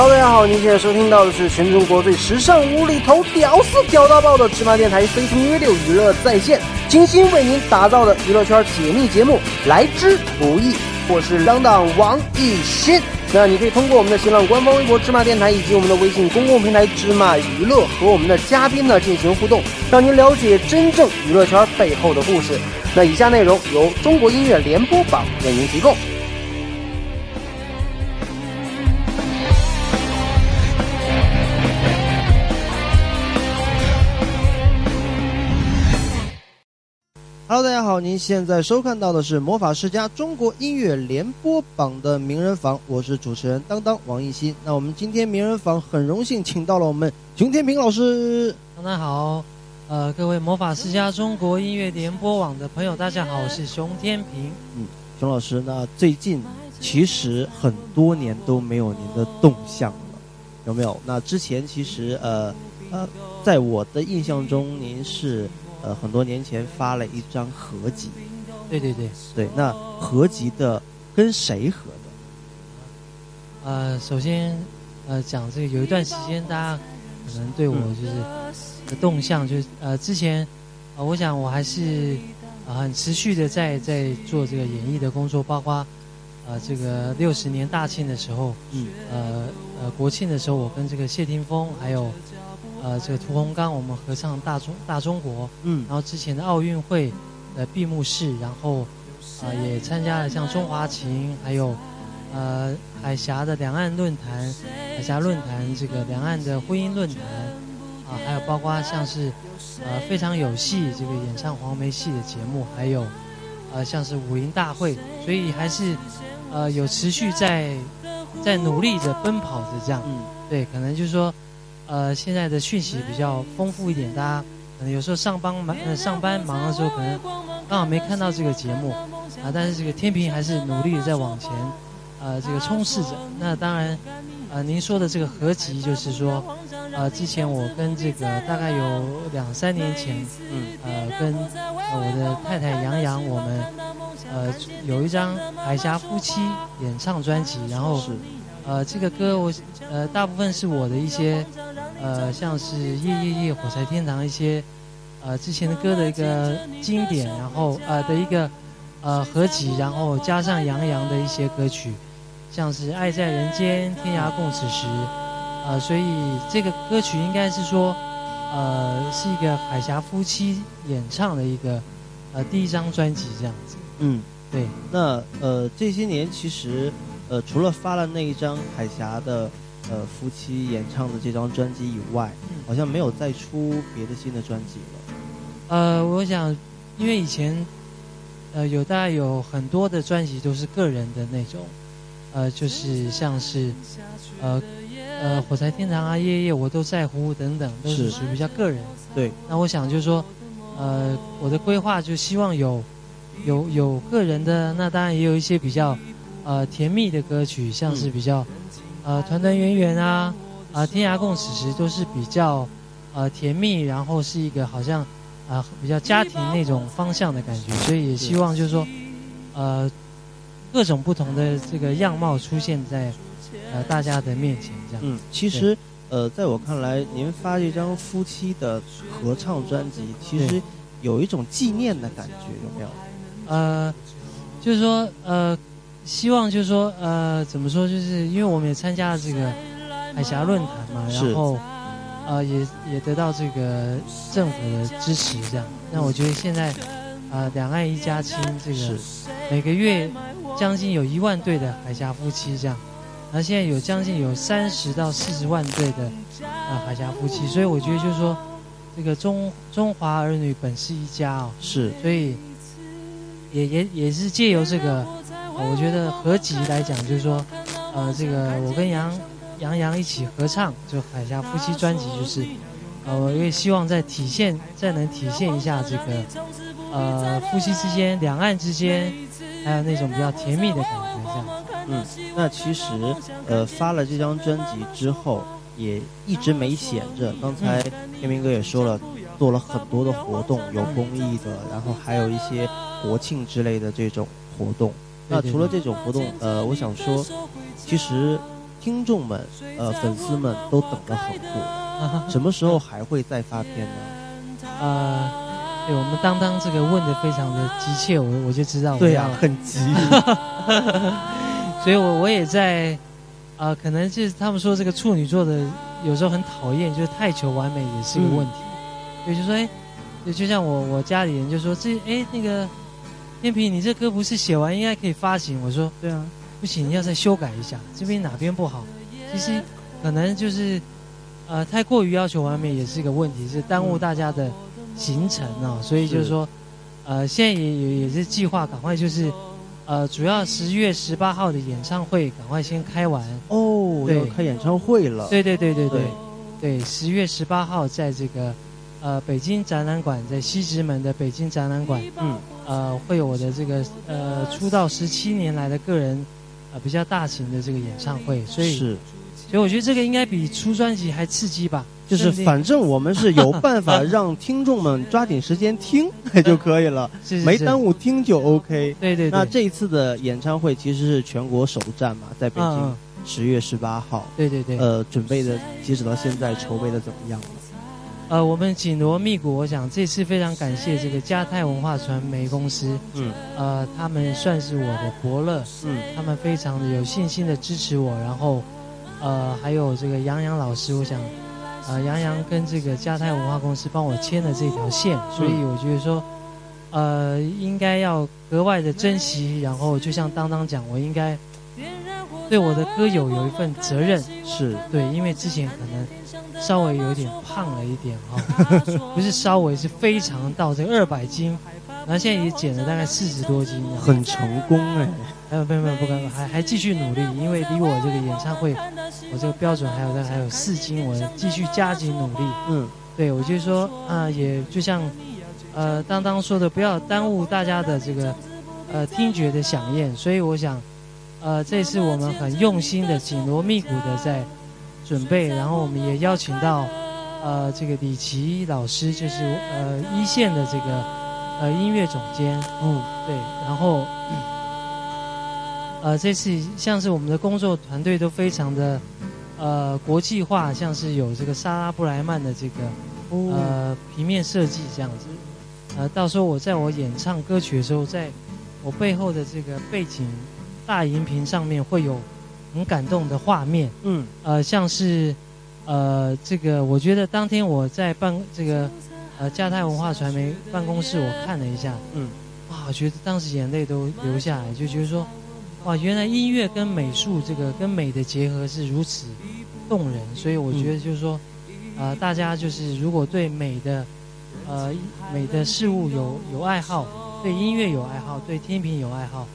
Hello，大家好，您现在收听到的是全中国最时尚、无厘头、屌丝、屌到爆的芝麻电台飞腾约六娱乐在线，精心为您打造的娱乐圈解密节目，来之不易。我是当当王艺新。那你可以通过我们的新浪官方微博芝麻电台以及我们的微信公共平台芝麻娱乐和我们的嘉宾呢进行互动，让您了解真正娱乐圈背后的故事。那以下内容由中国音乐联播榜为您提供。Hello，大家好，您现在收看到的是《魔法世家中国音乐联播榜》的名人坊，我是主持人当当王艺兴。那我们今天名人坊很荣幸请到了我们熊天平老师。当当好，呃，各位《魔法世家中国音乐联播网》的朋友，大家好，我是熊天平。嗯，熊老师，那最近其实很多年都没有您的动向了，有没有？那之前其实呃呃，在我的印象中，您是。呃，很多年前发了一张合集，对对对对。那合集的跟谁合的？呃，首先呃讲这个，有一段时间大家可能对我就是的动向，就是呃之前啊，我想我还是啊很持续的在在做这个演艺的工作，包括呃这个六十年大庆的时候，嗯，呃呃国庆的时候，我跟这个谢霆锋还有。呃，这个屠洪刚，我们合唱《大中大中国》，嗯，然后之前的奥运会的闭幕式，然后啊也参加了像中华情，还有呃海峡的两岸论坛，海峡论坛这个两岸的婚姻论坛，啊，还有包括像是呃非常有戏这个演唱黄梅戏的节目，还有呃像是武林大会，所以还是呃有持续在在努力着奔跑着这样，嗯，对，可能就是说。呃，现在的讯息比较丰富一点，大家可能有时候上班忙，呃，上班忙的时候可能刚好没看到这个节目，啊，但是这个天平还是努力的在往前，呃，这个冲刺着。那当然，呃，您说的这个合集就是说，呃，之前我跟这个大概有两三年前，嗯，呃，跟我的太太杨洋，我们呃有一张海峡夫妻演唱专辑，然后，呃，这个歌我呃大部分是我的一些。呃，像是《夜夜夜》《火柴天堂》一些，呃，之前的歌的一个经典，然后呃的一个呃合集，然后加上杨洋的一些歌曲，像是《爱在人间》《天涯共此时》，呃，所以这个歌曲应该是说，呃，是一个海峡夫妻演唱的一个呃第一张专辑这样子。嗯，对。那呃这些年其实呃除了发了那一张海峡的。呃，夫妻演唱的这张专辑以外，好像没有再出别的新的专辑了。呃，我想，因为以前，呃，有大概有很多的专辑都是个人的那种，呃，就是像是，呃，呃，火柴天堂啊，夜夜我都在乎等等，都是属于比较个人。对。那我想就是说，呃，我的规划就希望有，有有个人的，那当然也有一些比较，呃，甜蜜的歌曲，像是比较。呃，团团圆圆啊，啊，天涯共此时都是比较，呃，甜蜜，然后是一个好像，啊，比较家庭那种方向的感觉，所以也希望就是说，呃，各种不同的这个样貌出现在，呃，大家的面前这样。嗯，其实，呃，在我看来，您发这张夫妻的合唱专辑，其实有一种纪念的感觉，有没有？呃，就是说，呃。希望就是说，呃，怎么说？就是因为我们也参加了这个海峡论坛嘛，然后，呃，也也得到这个政府的支持，这样。那我觉得现在，啊，两岸一家亲，这个每个月将近有一万对的海峡夫妻这样，那现在有将近有三十到四十万对的啊海峡夫妻，所以我觉得就是说，这个中中华儿女本是一家哦，是，所以也也也是借由这个。我觉得合集来讲，就是说，呃，这个我跟杨杨洋一起合唱，就《海峡夫妻》专辑，就是，呃，我也希望在体现，再能体现一下这个，呃，夫妻之间、两岸之间，还有那种比较甜蜜的感觉，这样。嗯，那其实，呃，发了这张专辑之后，也一直没闲着。刚才天明哥也说了，做了很多的活动，有公益的，然后还有一些国庆之类的这种活动。那除了这种活动，呃，我想说，其实听听众们、呃粉丝们都等了很久，什么时候还会再发片呢？呃，对我们当当这个问的非常的急切，我我就知道。对呀，很急。所以我我也在，啊，可能就是他们说这个处女座的有时候很讨厌，就是太求完美也是一个问题。所以就说，哎，就就像我我家里人就说，这哎那个天平，你这歌不是写完应该可以发行？我说，对啊，不行，要再修改一下，这边哪边不好？其实可能就是，呃，太过于要求完美也是一个问题，是耽误大家的。行程哦，所以就是说，呃，现在也也也是计划赶快就是，呃，主要十月十八号的演唱会赶快先开完。哦，要开演唱会了。对对对对。对，对，十月十八号在这个呃北京展览馆，在西直门的北京展览馆，嗯，呃，会有我的这个呃出道十七年来的个人呃比较大型的这个演唱会，所以是，所以我觉得这个应该比出专辑还刺激吧。就是反正我们是有办法 让听众们抓紧时间听 就可以了，没耽误听就 OK。对对。那这一次的演唱会其实是全国首站嘛，在北京，十月十八号。对对对。呃，准备的截止到现在筹备的怎么样了？呃，我们紧锣密鼓，我想这次非常感谢这个嘉泰文化传媒公司，嗯，呃，他们算是我的伯乐，嗯，他们非常的有信心的支持我，然后，呃，还有这个杨洋老师，我想。呃，杨洋跟这个嘉泰文化公司帮我牵了这条线，所以我觉得说，呃，应该要格外的珍惜。然后就像当当讲，我应该对我的歌友有一份责任，是对，因为之前可能稍微有点胖了一点哈，不是稍微，是非常到这个二百斤。然后现在也减了大概四十多斤，很成功哎！还有没有没有不敢还还继续努力，因为离我这个演唱会，我这个标准还有大概还有四斤，我继续加紧努力。嗯，对，我就是说啊，也就像，呃，当当说的，不要耽误大家的这个，呃，听觉的响应。所以我想，呃，这次我们很用心的紧锣密鼓的在准备，然后我们也邀请到，呃，这个李琦老师，就是呃一线的这个。呃，音乐总监，嗯，对，然后，呃，这次像是我们的工作团队都非常的，呃，国际化，像是有这个莎拉布莱曼的这个，呃，平面设计这样子，呃，到时候我在我演唱歌曲的时候，在我背后的这个背景大荧屏上面会有很感动的画面，嗯，呃，像是，呃，这个我觉得当天我在办这个。呃，嘉泰文化传媒办公室，我看了一下，嗯，哇，觉得当时眼泪都流下来，就觉得说，哇，原来音乐跟美术这个跟美的结合是如此动人，所以我觉得就是说，呃，大家就是如果对美的，呃，美的事物有有爱好，对音乐有爱好，对天平有爱好，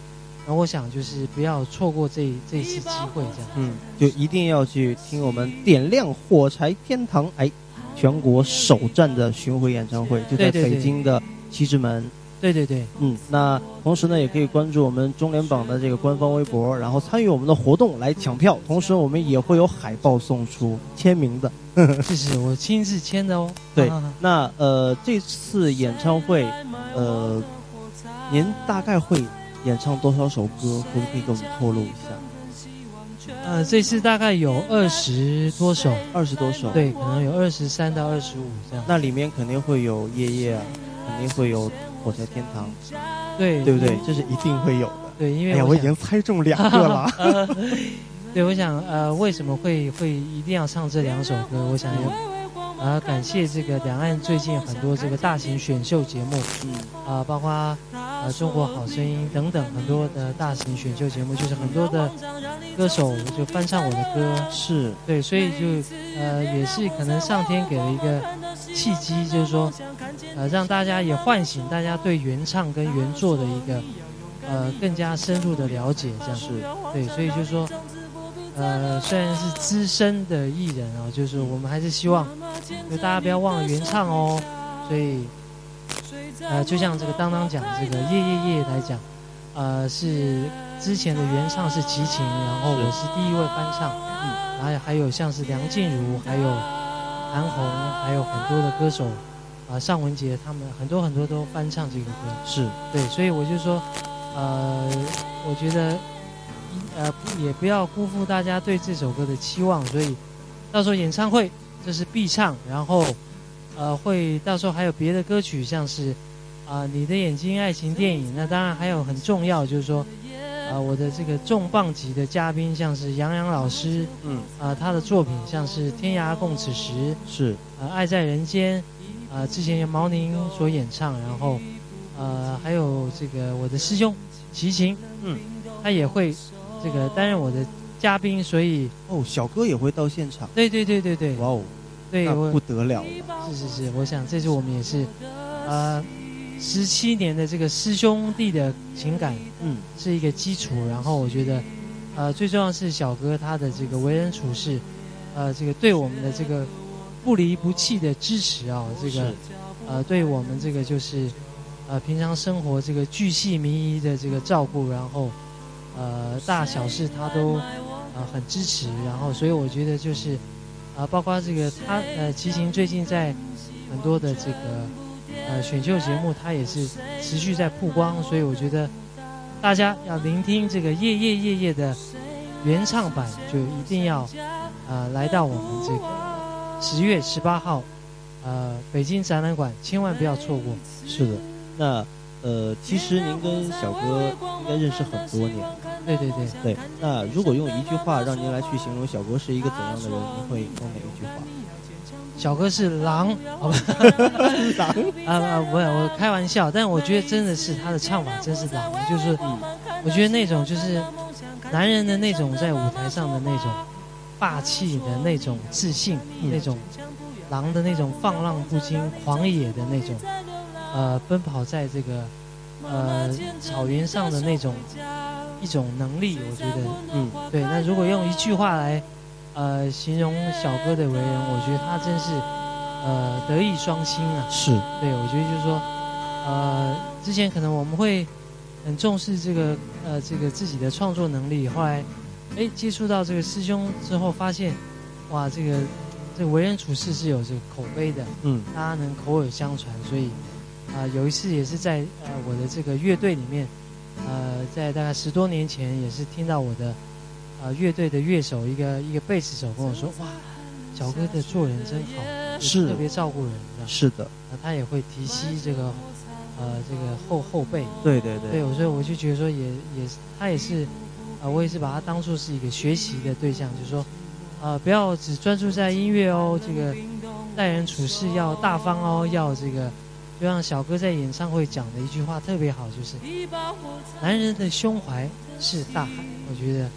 那我想就是不要错过这这一次机会，这样，嗯，就一定要去听我们点亮火柴天堂，哎。全国首站的巡回演唱会就在北京的西直门。对对对，嗯，那同时呢，也可以关注我们中联榜的这个官方微博，然后参与我们的活动来抢票。同时，我们也会有海报送出，签名的。这 是我亲自签的哦。对，那呃，这次演唱会，呃，您大概会演唱多少首歌？可不可以给我们透露一下？呃，这次大概有二十多首，二十多首，对，可能有二十三到二十五这样。那里面肯定会有夜夜啊，肯定会有火柴天堂，对，对不对？这是一定会有的。对，因为哎呀，我已经猜中两个了。对，我想呃，为什么会会一定要唱这两首歌？我想要。啊，感谢这个两岸最近很多这个大型选秀节目，嗯，啊，包括呃中国好声音等等很多的大型选秀节目，就是很多的歌手就翻唱我的歌，是对，所以就呃也是可能上天给了一个契机，就是说呃让大家也唤醒大家对原唱跟原作的一个呃更加深入的了解，这样是对，所以就是说。呃，虽然是资深的艺人啊，就是我们还是希望，就大家不要忘了原唱哦。所以，呃，就像这个当当讲这个夜夜夜来讲，呃，是之前的原唱是齐秦，然后我是第一位翻唱，嗯，然后还有像是梁静茹，还有韩红，还有很多的歌手，啊，尚雯婕他们很多很多都翻唱这个歌，是对，所以我就说，呃，我觉得。呃也不要辜负大家对这首歌的期望，所以到时候演唱会这是必唱，然后呃会到时候还有别的歌曲，像是啊你的眼睛爱情电影，那当然还有很重要就是说。啊，我的这个重磅级的嘉宾，像是杨洋老师，嗯，啊，他的作品像是《天涯共此时》，是，呃，《爱在人间》，啊，之前由毛宁所演唱，然后，呃，还有这个我的师兄齐秦，嗯，他也会这个担任我的嘉宾，所以哦，小哥也会到现场，对对对对对，哇哦，对，不得了了，是是是，我想这是我们也是，呃。十七年的这个师兄弟的情感，嗯，是一个基础。然后我觉得，呃，最重要是小哥他的这个为人处事，呃，这个对我们的这个不离不弃的支持啊，这个，呃，对我们这个就是，呃，平常生活这个巨细靡遗的这个照顾，然后，呃，大小事他都，呃，很支持。然后，所以我觉得就是，啊，包括这个他，呃，齐秦最近在很多的这个。呃，选秀节目他也是持续在曝光，所以我觉得大家要聆听这个《夜夜夜夜》的原唱版，就一定要呃来到我们这个十月十八号呃北京展览馆，千万不要错过。是的，那呃，其实您跟小哥应该认识很多年。对对对对。那如果用一句话让您来去形容小哥是一个怎样的人，您会用哪一句话？小哥是狼，好吧？狼 啊啊，不是我开玩笑，但我觉得真的是他的唱法真是狼，就是我觉得那种就是男人的那种在舞台上的那种霸气的那种自信，那种狼的那种放浪不羁、狂野的那种，呃，奔跑在这个呃草原上的那种一种能力，我觉得，嗯，对。那如果用一句话来。呃，形容小哥的为人，我觉得他真是，呃，德艺双馨啊。是，对，我觉得就是说，呃，之前可能我们会很重视这个，呃，这个自己的创作能力，后来，哎，接触到这个师兄之后，发现，哇，这个这个为人处事是有这个口碑的，嗯，大家能口耳相传，所以，啊，有一次也是在呃我的这个乐队里面，呃，在大概十多年前，也是听到我的。啊，乐队的乐手一个一个贝斯手跟我说：“哇，小哥的做人真好，是特别照顾人。”是的，那他也会提膝这个，呃，这个后后背。对对对。对，所以我就觉得说，也也他也是，啊，我也是把他当做是一个学习的对象，就是说，啊，不要只专注在音乐哦，这个待人处事要大方哦，要这个，就像小哥在演唱会讲的一句话特别好，就是男人的胸怀是大海。我觉得。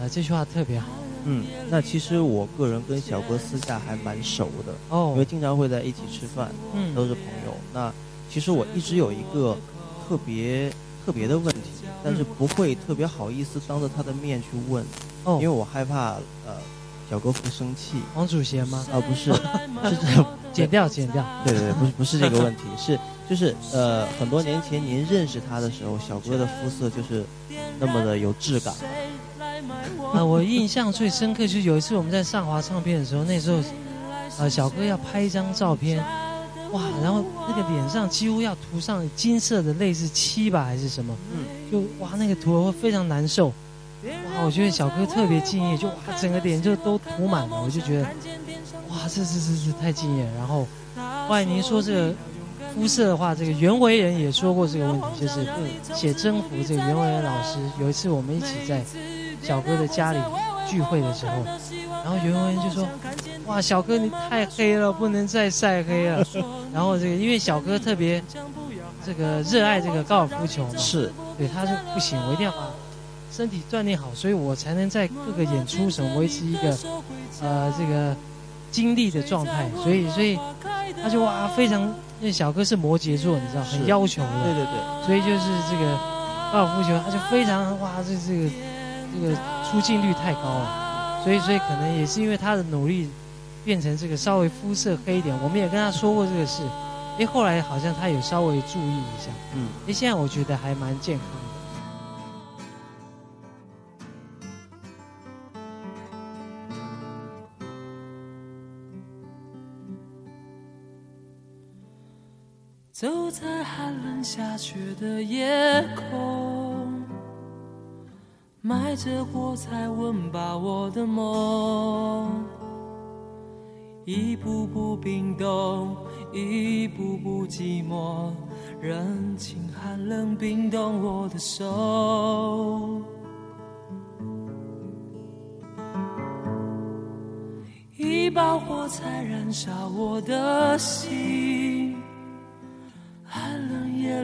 呃，这句话特别好。嗯，那其实我个人跟小哥私下还蛮熟的哦，因为经常会在一起吃饭，嗯，都是朋友。那其实我一直有一个特别特别的问题，但是不会特别好意思当着他的面去问，哦，因为我害怕呃小哥不生气。王祖贤吗？啊，不是，是这样，剪掉，剪掉。对对对，不是不是这个问题，是就是呃很多年前您认识他的时候，小哥的肤色就是那么的有质感。啊，我印象最深刻就是有一次我们在上华唱片的时候，那时候，呃，小哥要拍一张照片，哇，然后那个脸上几乎要涂上金色的类似漆吧还是什么，嗯，就哇那个涂了会非常难受，哇，我觉得小哥特别敬业，就哇整个脸就都涂满了，我就觉得，哇，这这这这太敬业。然后，后来您说这个肤色的话，这个袁惟仁也说过这个问题，就是写征服这个袁惟仁老师，有一次我们一起在。小哥的家里聚会的时候，然后袁惟仁就说：“哇，小哥你太黑了，不能再晒黑了。”然后这个因为小哥特别这个热爱这个高尔夫球嘛，是对他就不行，我一定要把身体锻炼好，所以我才能在各个演出时维持一个呃这个精力的状态。所以所以他就哇非常，因为小哥是摩羯座，你知道很要求的，对对对，所以就是这个高尔夫球他就非常哇这这个。这个出镜率太高了，所以所以可能也是因为他的努力，变成这个稍微肤色黑一点。我们也跟他说过这个事，哎，后来好像他有稍微注意一下，嗯，哎，现在我觉得还蛮健康在寒冷下雪的夜空。埋着火柴温饱我的梦，一步步冰冻，一步步寂寞，任情寒冷冰冻我的手。一把火柴燃烧我的心，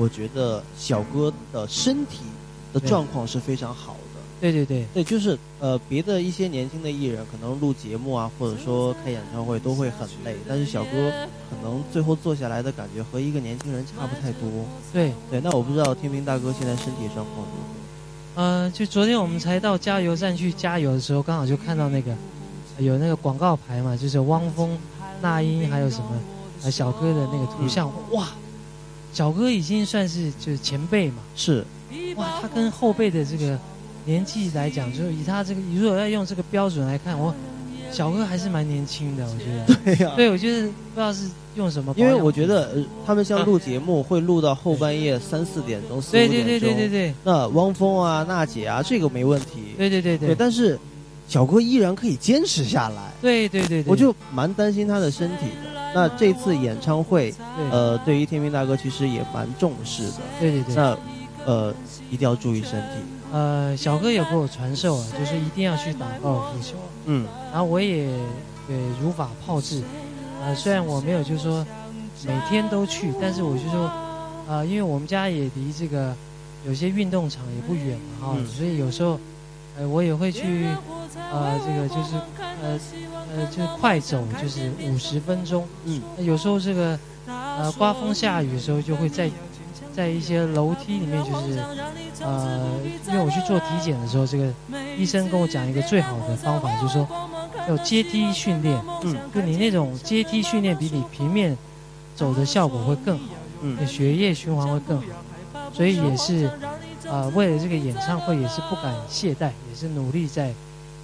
我觉得小哥的身体的状况是非常好的。对对对，对，就是呃，别的一些年轻的艺人可能录节目啊，或者说开演唱会都会很累，但是小哥可能最后坐下来的感觉和一个年轻人差不太多。对，对，那我不知道天明大哥现在身体状况如何？呃，就昨天我们才到加油站去加油的时候，刚好就看到那个呃有那个广告牌嘛，就是汪峰、那英还有什么呃小哥的那个图像，哇，小哥已经算是就是前辈嘛，是，哇，他跟后辈的这个年纪来讲，就是以他这个如果要用这个标准来看，我小哥还是蛮年轻的，我觉得。对呀、对，我觉得不知道是用什么保因养品，为我觉得、呃、他们像录节目会录到后半夜三四点钟、四五对点钟。对对对对对那汪峰啊、娜姐啊，这个没问题。对对对对，但是小哥依然可以坚持下来。对对对对，我就蛮担心他的身体的。那这次演唱会，呃，对于天明大哥其实也蛮重视的。对对对，那呃，一定要注意身体。呃，小哥也给我传授啊，就是一定要去打高尔夫球，嗯，然后我也对如法炮制，呃，虽然我没有就是说每天都去，但是我就说，呃，因为我们家也离这个有些运动场也不远嘛哈、嗯。所以有时候，呃，我也会去，呃，这个就是呃呃就是快走，就是五十分钟，嗯，那有时候这个呃刮风下雨的时候就会在在一些楼梯里面就是。呃，因为我去做体检的时候，这个医生跟我讲一个最好的方法，就是说要阶梯训练。嗯，就你那种阶梯训练，比你平面走的效果会更好，嗯你血液循环会更好。所以也是，呃，为了这个演唱会也是不敢懈怠，也是努力在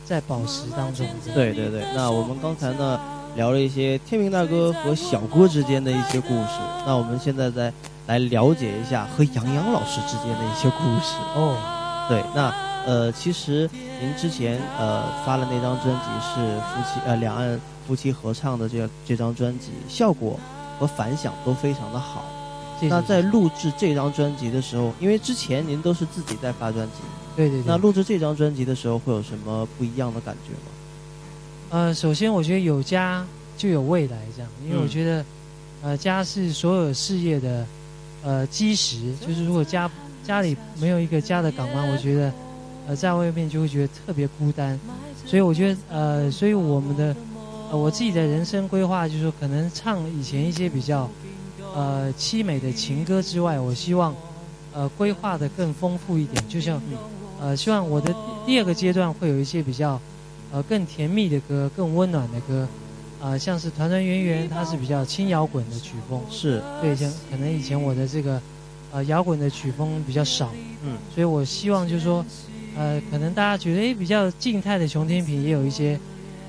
在保持当中。对对对。那我们刚才呢聊了一些天明大哥和小哥之间的一些故事，那我们现在再来了解一下和杨洋老师之间的一些故事。哦，对，那呃，其实您之前呃发了那张专辑是夫妻呃两岸夫妻合唱的这这张专辑，效果和反响都非常的好。谢谢那在录制这张专辑的时候，因为之前您都是自己在发专辑，对对对，那录制这张专辑的时候会有什么不一样的感觉吗？呃，首先我觉得有家就有未来，这样，因为嗯。我觉得，呃，家是所有事业的呃基石，就是如果家家里没有一个家的港湾，我觉得，呃，在外面就会觉得特别孤单，所以我觉得，呃，所以我们的，呃，我自己的人生规划就是说，可能唱以前一些比较，呃，凄美的情歌之外，我希望，呃，规划的更丰富一点，就像，呃，希望我的第第二个阶段会有一些比较。呃更甜蜜的歌，更温暖的歌，啊、像是团团圆圆，它是比较轻摇滚的曲风，是，对，像可能以前我的这个呃摇滚的曲风比较少，嗯，所以我希望就是说，呃，可能大家觉得哎比较静态的熊天平也有一些，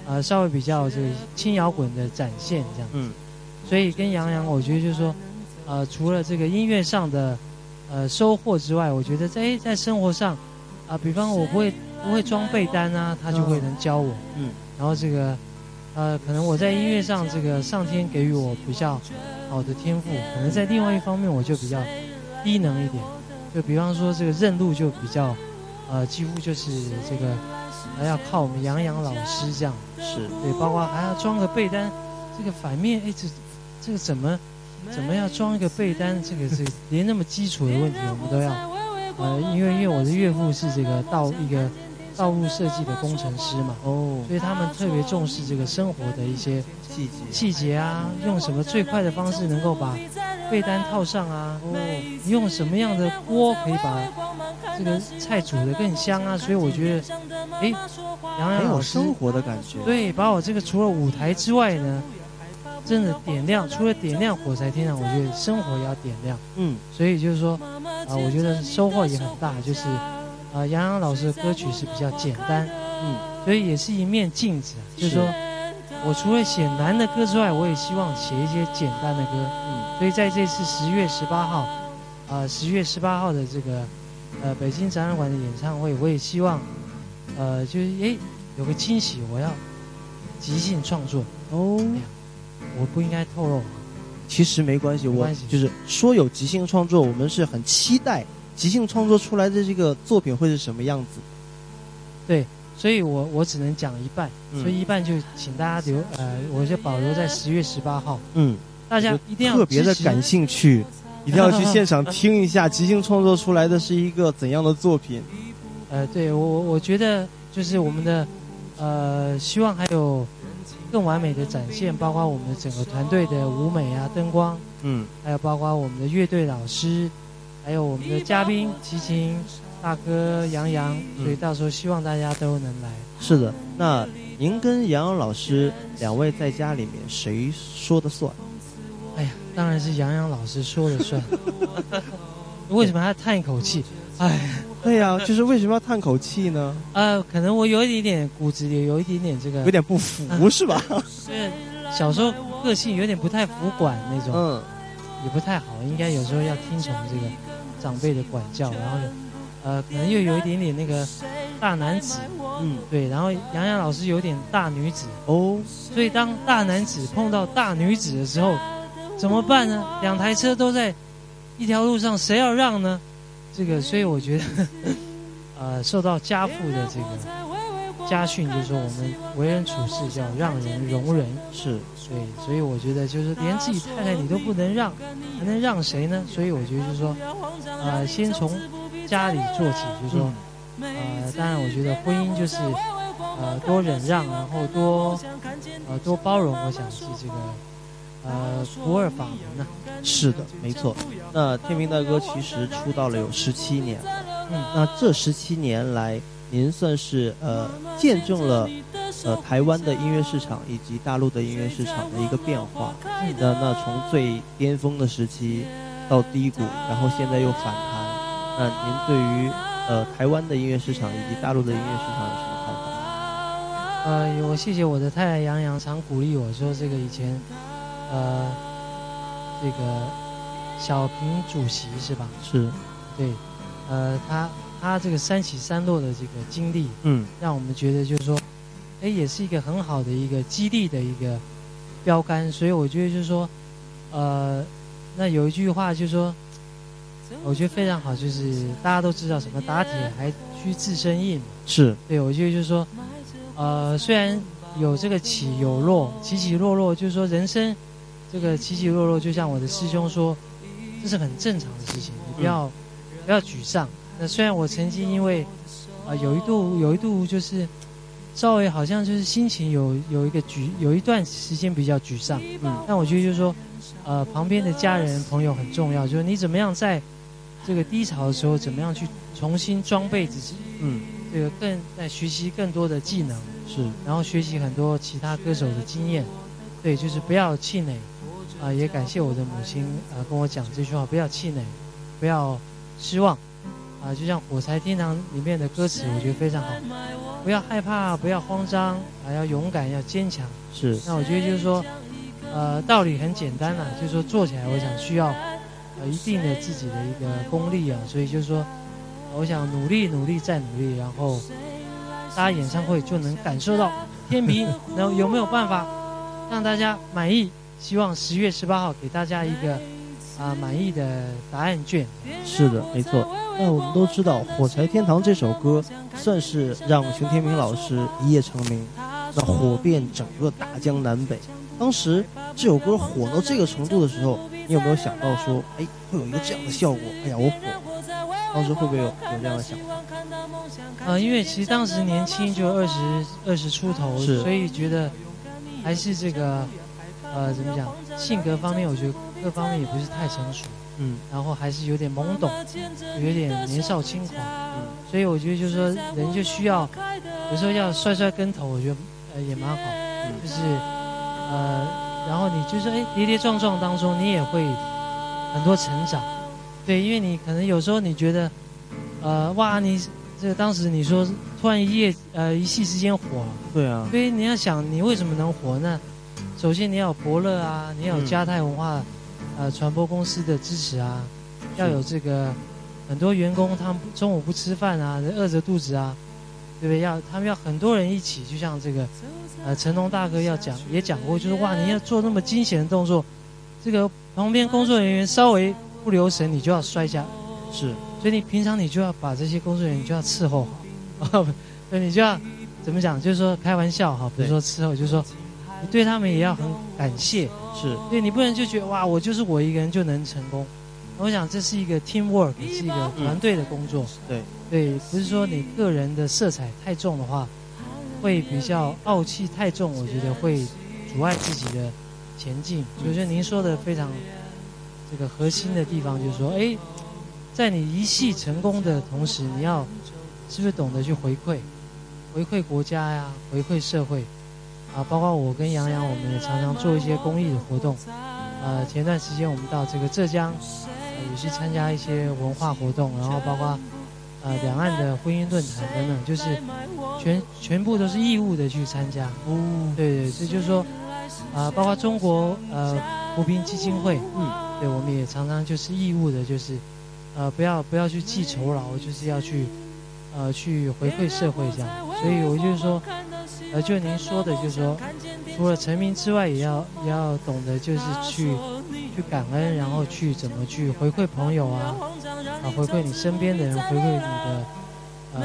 呃，稍微比较这个轻摇滚的展现这样，嗯，所以跟杨洋，我觉得就是说，呃，除了这个音乐上的呃收获之外，我觉得在诶在生活上，啊、比方我不会不会装被单啊，他就会能教我，嗯，然后这个，呃，可能我在音乐上这个上天给予我比较好的天赋，可能在另外一方面我就比较低能一点，就比方说这个认路就比较，呃，几乎就是这个还要靠我们杨洋老师这样，是，对，包括还要装个被单，这个反面，哎，这这个怎么怎么样装一个被单，这个这个连那么基础的问题 我们都要，呃，因为因为我的岳父是这个道一个道路设计的工程师嘛，哦，所以他们特别重视这个生活的一些细节，细节啊，用什么最快的方式能够把被单套上啊，哦，你用什么样的锅可以把这个菜煮得更香啊，所以我觉得，哎，杨洋很老师有生活的感觉，，对，把我这个除了舞台之外呢，真的点亮，除了点亮火柴天堂，我觉得生活也要点亮。嗯，所以就是说，啊、我觉得收获也很大，就是，啊、杨洋老师的歌曲是比较简单，嗯，所以也是一面镜子，就是说我除了写难的歌之外，我也希望写一些简单的歌，嗯，所以在这次十月十八号，啊、十月十八号的这个，呃，北京展览馆的演唱会，我也希望，呃，就是哎有个惊喜，我要即兴创作，哦，我不应该透露。其实没关系，我就是说有即兴创作，我们是很期待即兴创作出来的这个作品会是什么样子。对，所以我我只能讲一半，嗯所以一半就请大家留，呃，我就保留在十月十八号，嗯，大家一定要特别的感兴趣，一定要去现场听一下即兴创作出来的是一个怎样的作品。呃，对我我我觉得就是我们的，呃，希望还有更完美的展现，包括我们的整个团队的舞美啊、灯光，嗯，还有包括我们的乐队老师，还有我们的嘉宾齐秦大哥杨洋，嗯所以到时候希望大家都能来。是的。那您跟杨洋老师两位在家里面谁说的算？哎呀，当然是杨洋老师说了算。为什么还要叹一口气？哎，对呀、就是为什么要叹口气呢？呃，可能我有一点点骨子里有一点点这个，有点不服是吧？就 是小时候个性有点不太服管那种，嗯，也不太好，应该有时候要听从这个长辈的管教，然后呃，可能又有一点点那个大男子，嗯，对，然后杨洋老师有点大女子，哦，所以当大男子碰到大女子的时候，怎么办呢？两台车都在一条路上，谁要让呢？这个，所以我觉得，呃，受到家父的这个家训，就是说我们为人处事叫让人容人，是，对，所以我觉得就是连自己太太你都不能让，还能让谁呢？所以我觉得就是说，呃，先从家里做起，就是说，呃，当然我觉得婚姻就是，呃，多忍让，然后多，呃，多包容，我想是这个，呃，不二法门呐、是的，没错。那天明大哥其实出道了有十七年了，嗯，那这十七年来，您算是呃见证了呃台湾的音乐市场以及大陆的音乐市场的一个变化。嗯那那从最巅峰的时期到低谷，然后现在又反弹。那您对于呃台湾的音乐市场以及大陆的音乐市场有什么看法？呃，我谢谢我的太太杨洋，常鼓励我说，这个以前，呃，这个小平主席是吧？是，对，呃，他他这个三起三落的这个经历，嗯让我们觉得就是说，哎，也是一个很好的一个激励的一个标杆。所以我觉得就是说，呃，那有一句话就是说，我觉得非常好，就是大家都知道什么打铁还需自身硬嘛。是，对，我觉得就是说，呃，虽然有这个起有落，起起落落，就是说人生这个起起落落，就像我的师兄说，这是很正常的事情，你不要、不要沮丧。那虽然我曾经因为啊、有一度有一度就是稍微好像就是心情有有一个沮有一段时间比较沮丧，嗯但我觉得就是说，呃，旁边的家人朋友很重要，就是你怎么样在这个低潮的时候，怎么样去重新装备自己。嗯这个更在学习更多的技能，是然后学习很多其他歌手的经验，对，就是不要气馁，啊、也感谢我的母亲啊、跟我讲这句话，不要气馁，不要失望，啊、就像《火柴天堂》里面的歌词，我觉得非常好，不要害怕，不要慌张，啊，要勇敢，要坚强。是那我觉得就是说，呃，道理很简单啦，就是说做起来，我想需要呃一定的自己的一个功力啊，所以就是说，我想努力努力再努力，然后大家演唱会就能感受到天平，然后有没有办法让大家满意？希望十月十八号给大家一个啊、满意的答案卷。是的，没错。那我们都知道，《火柴天堂》这首歌算是让熊天平老师一夜成名，那火遍整个大江南北。当时这首歌火到这个程度的时候，你有没有想到说，哎，会有一个这样的效果？哎呀，我火！当时会不会有有这样的想法？呃，因为其实当时年轻，就二十二十出头，是所以觉得还是这个呃怎么讲，性格方面我觉得各方面也不是太成熟，嗯。然后还是有点懵懂，有点年少轻狂，嗯，所以我觉得就是说人就需要有时候要摔摔跟头，我觉得呃也蛮好，嗯。就是呃然后你就是哎跌跌撞撞当中你也会很多成长，对，因为你可能有时候你觉得呃哇你这个当时你说突然一夜呃一夕之间火了。对啊，所以你要想，你为什么能火呢？首先你要有伯乐啊，你要嘉泰文化，呃，传播公司的支持啊，要有这个很多员工他们中午不吃饭啊，饿着肚子啊，对不对？要他们要很多人一起，就像这个，呃，成龙大哥要讲也讲过，就是哇，你要做那么惊险的动作，这个旁边工作人员稍微不留神，你就要摔下，是所以你平常你就要把这些工作人员就要伺候好，啊，所以你就要怎么讲？就是说开玩笑哈，不是说伺候，就是说你对他们也要很感谢，是，对你不能就觉得哇，我就是我一个人就能成功。我想这是一个 team work，是一个团队的工作。对对，不是说你个人的色彩太重的话，会比较傲气太重，我觉得会阻碍自己的前进。所以说您说的非常这个核心的地方，就是说，哎，在你一系成功的同时，你要是不是懂得去回馈，回馈国家呀，回馈社会啊？包括我跟杨洋，我们也常常做一些公益的活动。呃，前段时间我们到这个浙江，呃、也去参加一些文化活动，然后包括呃两岸的婚姻论坛等等，就是全全部都是义务的去参加。哦，对对，这就是说，啊、包括中国呃扶贫基金会，嗯，对，我们也常常就是义务的，就是呃不要不要去记酬劳，就是要去呃去回馈社会这样。所以我就是说，呃，就您说的，就是说，除了成名之外，也要也要懂得就是去去感恩，然后去怎么去回馈朋友啊，啊，回馈你身边的人，回馈你的呃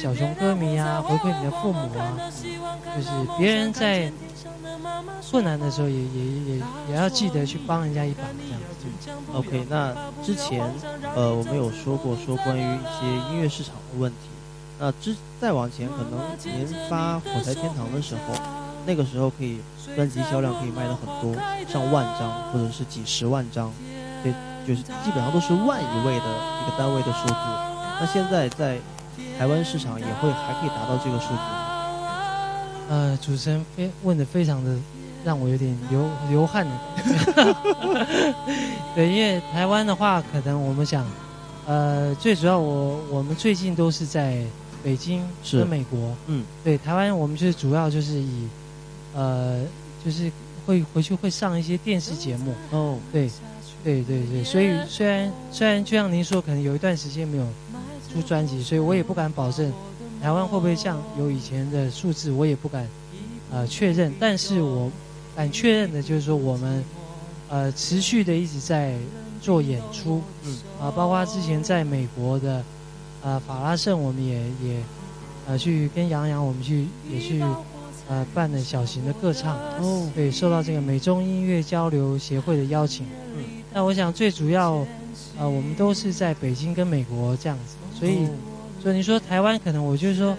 小熊歌迷啊，回馈你的父母啊，就是别人在困难的时候也也也也要记得去帮人家一把这样。OK，那之前呃我们有说过说关于一些音乐市场的问题，那之再往前可能研发《火柴天堂》的时候，那个时候可以专辑销量可以卖的很多，上万张或者是几十万张，对，就是基本上都是万一位的一个单位的数字。那现在在台湾市场也会还可以达到这个数字。呃，主持人非问的非常的让我有点流流汗的感觉。对，因为台湾的话，可能我们想，呃，最主要我我们最近都是在北京是跟美国。嗯，对，台湾我们就是主要就是以，呃，就是会回去会上一些电视节目。哦，对，对对对，所以虽然虽然就像您说，可能有一段时间没有出专辑，所以我也不敢保证台湾会不会像有以前的数字，我也不敢呃确认。但是我敢确认的就是说，我们呃持续的一直在做演出，嗯啊、包括之前在美国的呃法拉盛，我们也也呃去跟杨洋，我们去也去呃办了小型的歌唱。哦，对，受到这个美中音乐交流协会的邀请。嗯，那我想最主要，呃，我们都是在北京跟美国这样子，所以，哦所以你说台湾可能我就是说，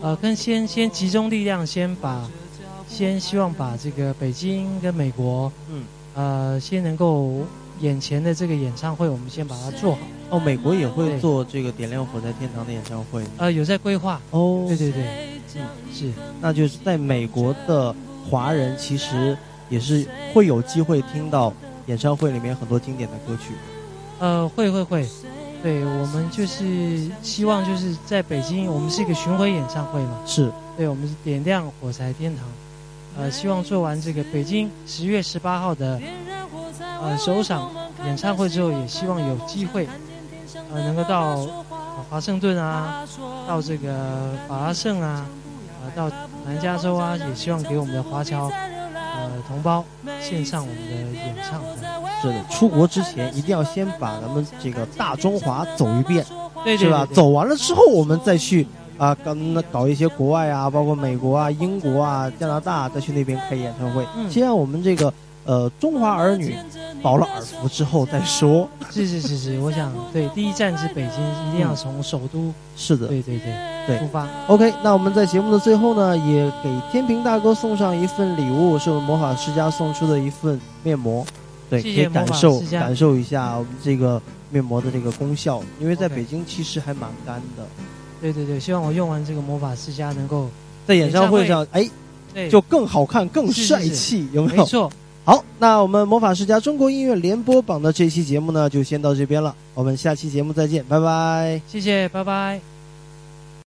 呃，跟先先集中力量，先把，先希望把这个北京跟美国，嗯，呃，先能够眼前的这个演唱会，我们先把它做好。哦，美国也会做这个点亮火灾天堂的演唱会。呃，有在规划。哦。对对对，嗯，是，那就是在美国的华人其实也是会有机会听到演唱会里面很多经典的歌曲。呃，会会会，对我们就是希望就是在北京，我们是一个巡回演唱会嘛，是，对，我们是点亮火柴天堂，呃，希望做完这个北京十月十八号的呃首场演唱会之后，也希望有机会，呃，能够到、呃华盛顿啊，到这个法拉盛啊，呃，到南加州啊，也希望给我们的华侨呃同胞献上我们的演唱会。是的，出国之前一定要先把咱们这个大中华走一遍，对对是吧？对对走完了之后，我们再去啊，跟搞一些国外啊，包括美国啊、英国啊、加拿大，再去那边开演唱会。嗯先让我们这个呃中华儿女饱了耳福之后再说。是是是是，我想对，第一站是北京，一定要从首都，是的，对对对对出发。OK，那我们在节目的最后呢，也给天平大哥送上一份礼物，是我们魔法世家送出的一份面膜。对，谢谢可以感受感受一下我们这个面膜的这个功效，因为在北京其实还蛮干的，对对对，希望我用完这个魔法世家能够在演唱会上，哎，对，就更好看、更是是帅气，有没有？没错，好，那我们魔法世家中国音乐联播榜的这期节目呢，就先到这边了，我们下期节目再见，拜拜。谢谢，拜拜。